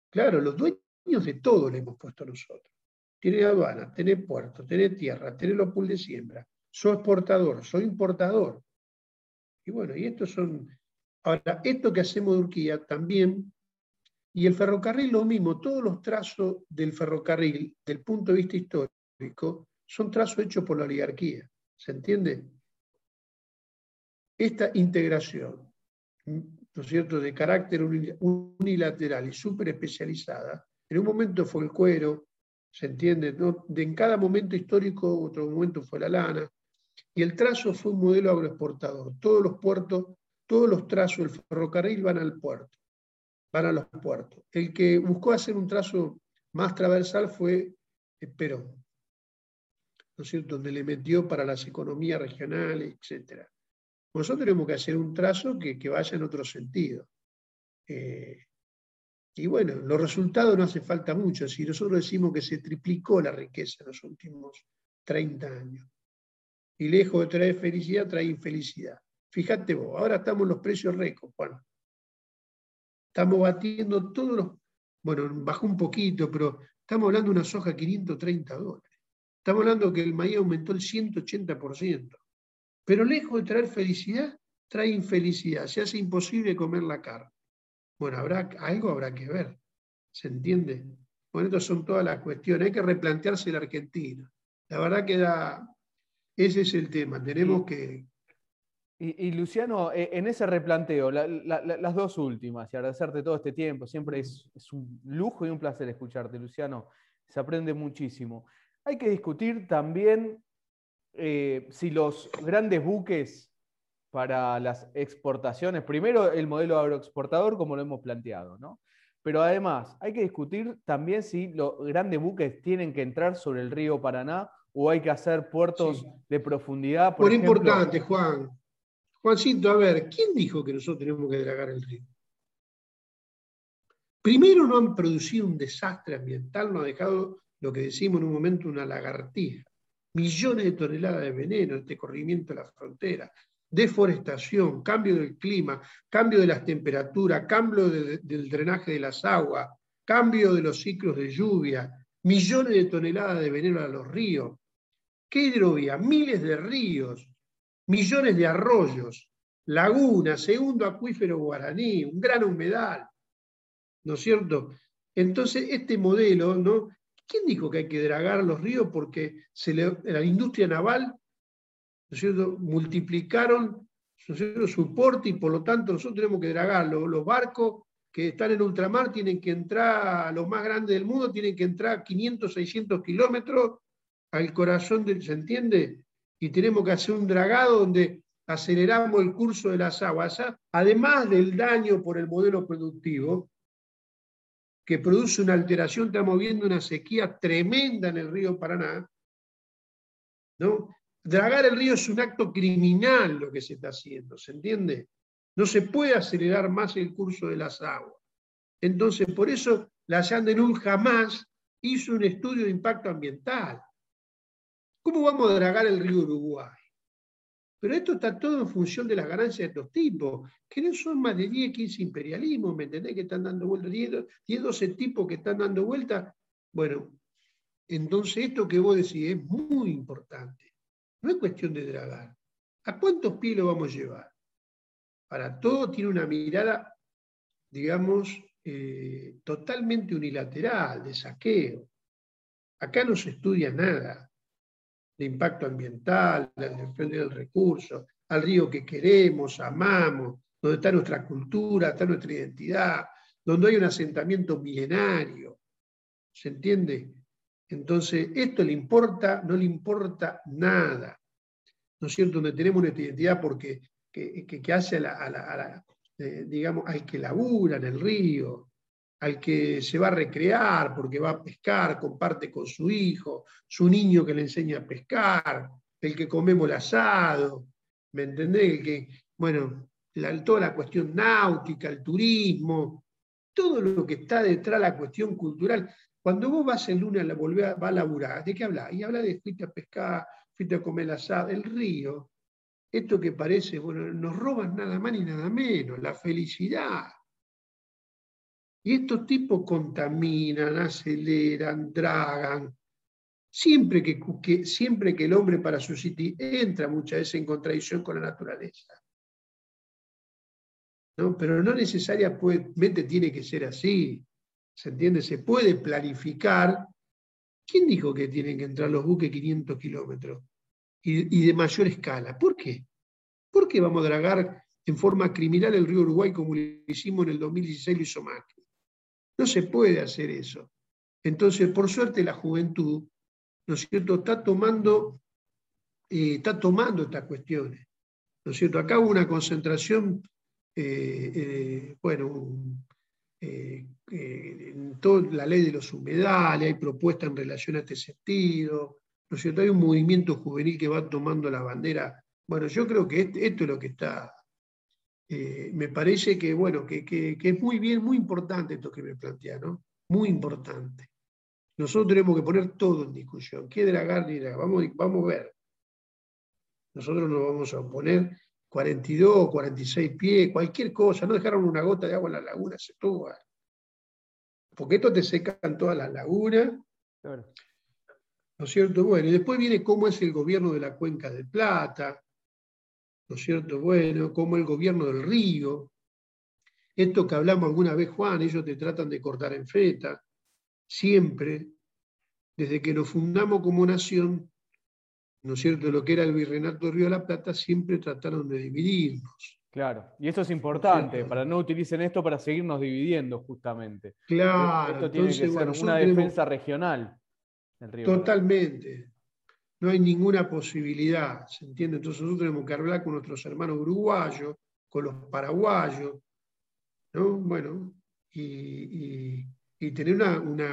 B: claro, los dueños de todo le hemos puesto nosotros. Tiene aduana, tiene puerto, tiene tierra, tiene los pools de siembra. Soy exportador, soy importador. Y bueno, y estos son. Ahora, esto que hacemos de Turquía también, y el ferrocarril lo mismo, todos los trazos del ferrocarril, del punto de vista histórico, son trazos hechos por la oligarquía. ¿Se entiende? Esta integración, ¿no es cierto?, de carácter unilateral y súper especializada, en un momento fue el cuero, ¿se entiende? De en cada momento histórico, otro momento fue la lana, y el trazo fue un modelo agroexportador. Todos los puertos, todos los trazos del ferrocarril van al puerto, van a los puertos. El que buscó hacer un trazo más transversal fue Perón, ¿no es cierto?, donde le metió para las economías regionales, etcétera. Nosotros tenemos que hacer un trazo que, vaya en otro sentido. Eh, y bueno, los resultados no hace falta mucho. Si nosotros decimos que se triplicó la riqueza en los últimos 30 años, y lejos de traer felicidad, trae infelicidad. Fíjate vos, ahora estamos en los precios récord, Juan. Estamos batiendo todos los. Bueno, bajó un poquito, pero estamos hablando de una soja 530 dólares. Estamos hablando que el maíz aumentó el 180%. Pero lejos de traer felicidad, trae infelicidad. Se hace imposible comer la carne. Bueno, habrá, algo habrá que ver. ¿Se entiende? Bueno, estas son todas las cuestiones. Hay que replantearse la Argentina. La verdad que da, ese es el tema. Tenemos que...
A: Y, Luciano, e, en ese replanteo, las dos últimas, y agradecerte todo este tiempo, siempre es, es un lujo y un placer escucharte, Luciano. Se aprende muchísimo. Hay que discutir también eh, si los grandes buques para las exportaciones, primero el modelo agroexportador como lo hemos planteado, ¿no? Pero además hay que discutir también si los grandes buques tienen que entrar sobre el río Paraná o hay que hacer puertos de profundidad.
B: Por, importante, Juan. Juancito, a ver, ¿quién dijo que nosotros tenemos que dragar el río? Primero no han producido un desastre ambiental, no ha dejado lo que decimos en un momento una lagartija millones de toneladas de veneno, este corrimiento de la frontera, deforestación, cambio del clima, cambio de las temperaturas, cambio del drenaje de las aguas, cambio de los ciclos de lluvia, millones de toneladas de veneno a los ríos. ¿Qué hidrovía? Miles de ríos, millones de arroyos, lagunas, segundo acuífero guaraní, un gran humedal. ¿No es cierto? Entonces, este modelo ¿no? ¿Quién dijo que hay que dragar los ríos? Porque se la industria naval multiplicaron su porte y por lo tanto nosotros tenemos que dragarlo. Los barcos que están en ultramar tienen que entrar, los más grandes del mundo, tienen que entrar 500, 600 kilómetros al corazón del, ¿se entiende? Y tenemos que hacer un dragado donde aceleramos el curso de las aguas, además del daño por el modelo productivo, que produce una alteración, estamos viendo una sequía tremenda en el río Paraná, ¿no? Dragar el río es un acto criminal lo que se está haciendo, ¿se entiende? No se puede acelerar más el curso de las aguas. Entonces, por eso la Yandenun jamás hizo un estudio de impacto ambiental. ¿Cómo vamos a dragar el río Uruguay? Pero esto está todo en función de las ganancias de estos tipos, que no son más de 10, 15 imperialismos, ¿me entendés? Que están dando vueltas, 10, 12 tipos que están dando vueltas. Bueno, entonces esto que vos decís es muy importante. No es cuestión de dragar. ¿A cuántos pies lo vamos a llevar? Para todo tiene una mirada, digamos, eh, totalmente unilateral, de saqueo. Acá no se estudia nada. de impacto ambiental, de defender el recurso, al río que queremos, amamos, donde está nuestra cultura, está nuestra identidad, donde hay un asentamiento milenario. ¿Se entiende? Entonces, esto le importa, no le importa nada. ¿No es cierto? Donde tenemos nuestra identidad porque que, hace a la, eh, digamos, al que labura en el río, al que se va a recrear porque va a pescar, comparte con su hijo, su niño que le enseña a pescar, el que comemos el asado, ¿me entendés? que, bueno, toda la cuestión náutica, el turismo, todo lo que está detrás de la cuestión cultural. Cuando vos vas el lunes a va a laburar, ¿de qué hablas? Y habla de fuiste a pescar, fuiste a comer el asado, el río. Esto que parece, bueno, nos roban nada más ni nada menos, la felicidad. Y estos tipos contaminan, aceleran, dragan. Siempre que, siempre que el hombre para su sitio entra muchas veces en contradicción con la naturaleza. ¿No? Pero no necesariamente tiene que ser así. ¿Se entiende? Se puede planificar. ¿Quién dijo que tienen que entrar los buques 500 kilómetros? Y, de mayor escala. ¿Por qué? ¿Por qué vamos a dragar en forma criminal el río Uruguay como lo hicimos en el 2016 lo hizo Macri? No se puede hacer eso. Entonces, por suerte, la juventud, ¿no es cierto?, está tomando, eh, está tomando estas cuestiones. ¿No cierto? Acá hubo una concentración, eh, eh, bueno, en toda la ley de los humedales, hay propuestas en relación a este sentido, ¿no es cierto? Hay un movimiento juvenil que va tomando la bandera. Bueno, yo creo que esto es lo que está eh, me parece que, bueno, que, es muy bien, muy importante esto que me plantea, ¿no? Muy importante. Nosotros tenemos que poner todo en discusión. ¿Qué dragar ni dragar? Vamos, vamos a ver. Nosotros nos vamos a poner 42, 46 pies, cualquier cosa. No dejaron una gota de agua en la laguna, se tuvo. Porque esto te secan todas las lagunas. ¿No es cierto? Bueno, y después viene cómo es el gobierno de la cuenca del Plata, ¿no es cierto? Bueno, como el gobierno del río. Esto que hablamos alguna vez, Juan, ellos te tratan de cortar en feta, siempre, desde que nos fundamos como nación, ¿no es cierto? Lo que era el virreinato del Río de la Plata, siempre trataron de dividirnos.
A: Claro, y eso es importante, para no utilicen esto para seguirnos dividiendo justamente.
B: Claro.
A: Esto tiene que ser una defensa regional.
B: Totalmente no hay ninguna posibilidad, ¿se entiende? Entonces nosotros tenemos que hablar con nuestros hermanos uruguayos, con los paraguayos, ¿no? Bueno, y, tener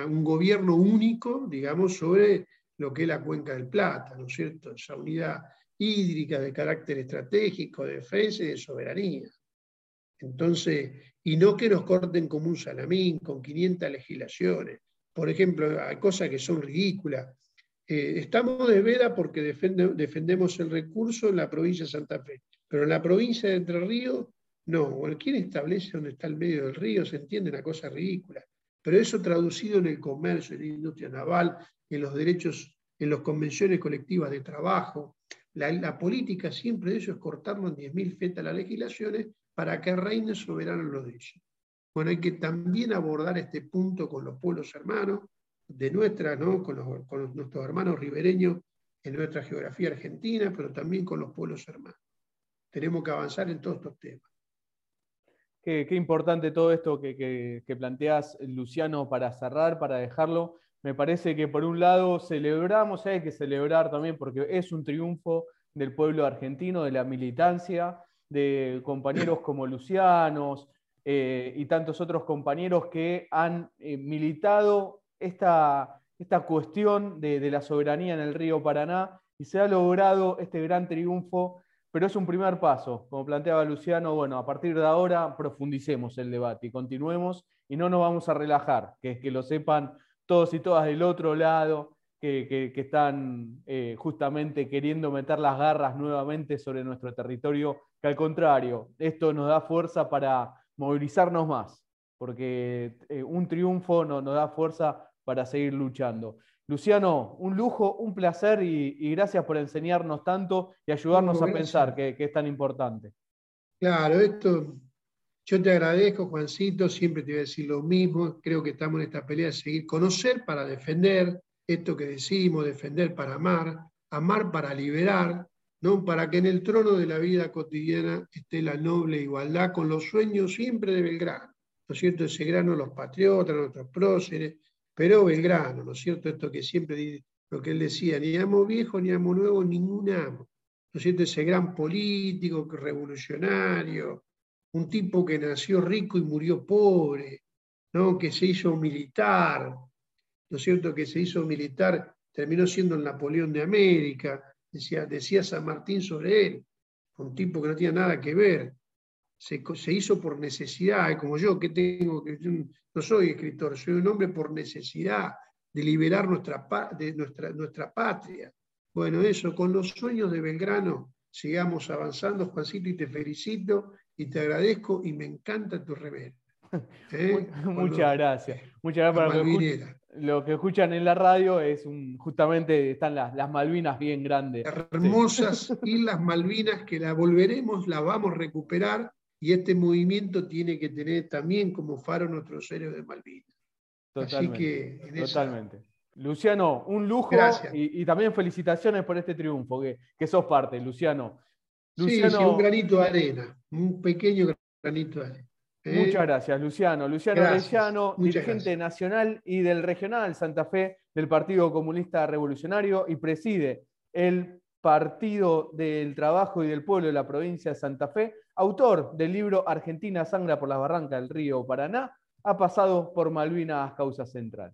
B: un gobierno único, digamos, sobre lo que es la cuenca del Plata, ¿no es cierto? Esa unidad hídrica de carácter estratégico, de defensa y de soberanía. Entonces, y no que nos corten como un salamín con 500 legislaciones. Por ejemplo, hay cosas que son ridículas eh, estamos de veda porque defendemos el recurso en la provincia de Santa Fe, pero en la provincia de Entre Ríos, no. ¿quién establece dónde está el medio del río? Se entiende una cosa ridícula. Pero eso traducido en el comercio, en la industria naval, en los derechos, en las convenciones colectivas de trabajo, la, política siempre de eso es cortarnos en 10.000 fetas las legislaciones para que reine soberano lo de ellos. Bueno, hay que también abordar este punto con los pueblos hermanos, de nuestra, ¿no? con, nuestros hermanos ribereños en nuestra geografía argentina, pero también con los pueblos hermanos. Tenemos que avanzar en todos estos temas.
A: Qué, importante todo esto que, que, planteas, Luciano, para cerrar, para dejarlo. Me parece que por un lado celebramos, hay que celebrar también porque es un triunfo del pueblo argentino, de la militancia, de compañeros como Lucianos eh, y tantos otros compañeros que han eh, militado esta, esta cuestión de, la soberanía en el río Paraná y se ha logrado este gran triunfo, pero es un primer paso. Como planteaba Luciano, bueno, a partir de ahora profundicemos el debate y continuemos y no nos vamos a relajar, que, que lo sepan todos y todas del otro lado, que, están eh, justamente queriendo meter las garras nuevamente sobre nuestro territorio, que al contrario, esto nos da fuerza para movilizarnos más, porque eh, un triunfo nos da fuerza para seguir luchando. Luciano, un lujo, un placer y, gracias por enseñarnos tanto y ayudarnos a pensar que, es tan importante.
B: Claro, esto yo te agradezco, Juancito, siempre te voy a decir lo mismo. Creo que estamos en esta pelea de seguir conocer para defender esto que decimos, defender para amar, amar para liberar, ¿no? para que en el trono de la vida cotidiana esté la noble igualdad con los sueños siempre de Belgrano. ¿No es cierto? Ese grano, los patriotas, nuestros próceres, pero Belgrano, ¿no es cierto? Esto que siempre dice, lo que él decía, ni amo viejo, ni amo nuevo, ningún amo. ¿No es cierto? Ese gran político, revolucionario, un tipo que nació rico y murió pobre, ¿no? que se hizo militar, ¿no es cierto? Que se hizo militar, terminó siendo el Napoleón de América, decía, decía San Martín sobre él, un tipo que no tenía nada que ver, se, hizo por necesidad, como yo, que tengo, que no soy escritor, soy un hombre por necesidad de liberar nuestra, de nuestra, nuestra patria. Bueno, eso, con los sueños de Belgrano, sigamos avanzando, Juancito, y te felicito y te agradezco y me encanta tu remera.
A: ¿Eh? Muchas gracias. Muchas gracias lo que escuchan en la radio es un, justamente están las, las Malvinas bien grandes.
B: Hermosas Islas Malvinas que la volveremos, la vamos a recuperar y este movimiento tiene que tener también como faro nuestros héroes de Malvinas.
A: Totalmente. totalmente. Luciano, un lujo y, también felicitaciones por este triunfo, que, que sos parte, Luciano.
B: Luciano. Sí, un granito de arena, un pequeño granito de arena.
A: ¿eh? Muchas gracias, Luciano. Luciano Arellano, dirigente nacional y del regional Santa Fe del Partido Comunista Revolucionario y preside el Partido del Trabajo y del Pueblo de la provincia de Santa Fe, autor del libro Argentina sangra por las barrancas del río Paraná, ha pasado por Malvinas Causa Central.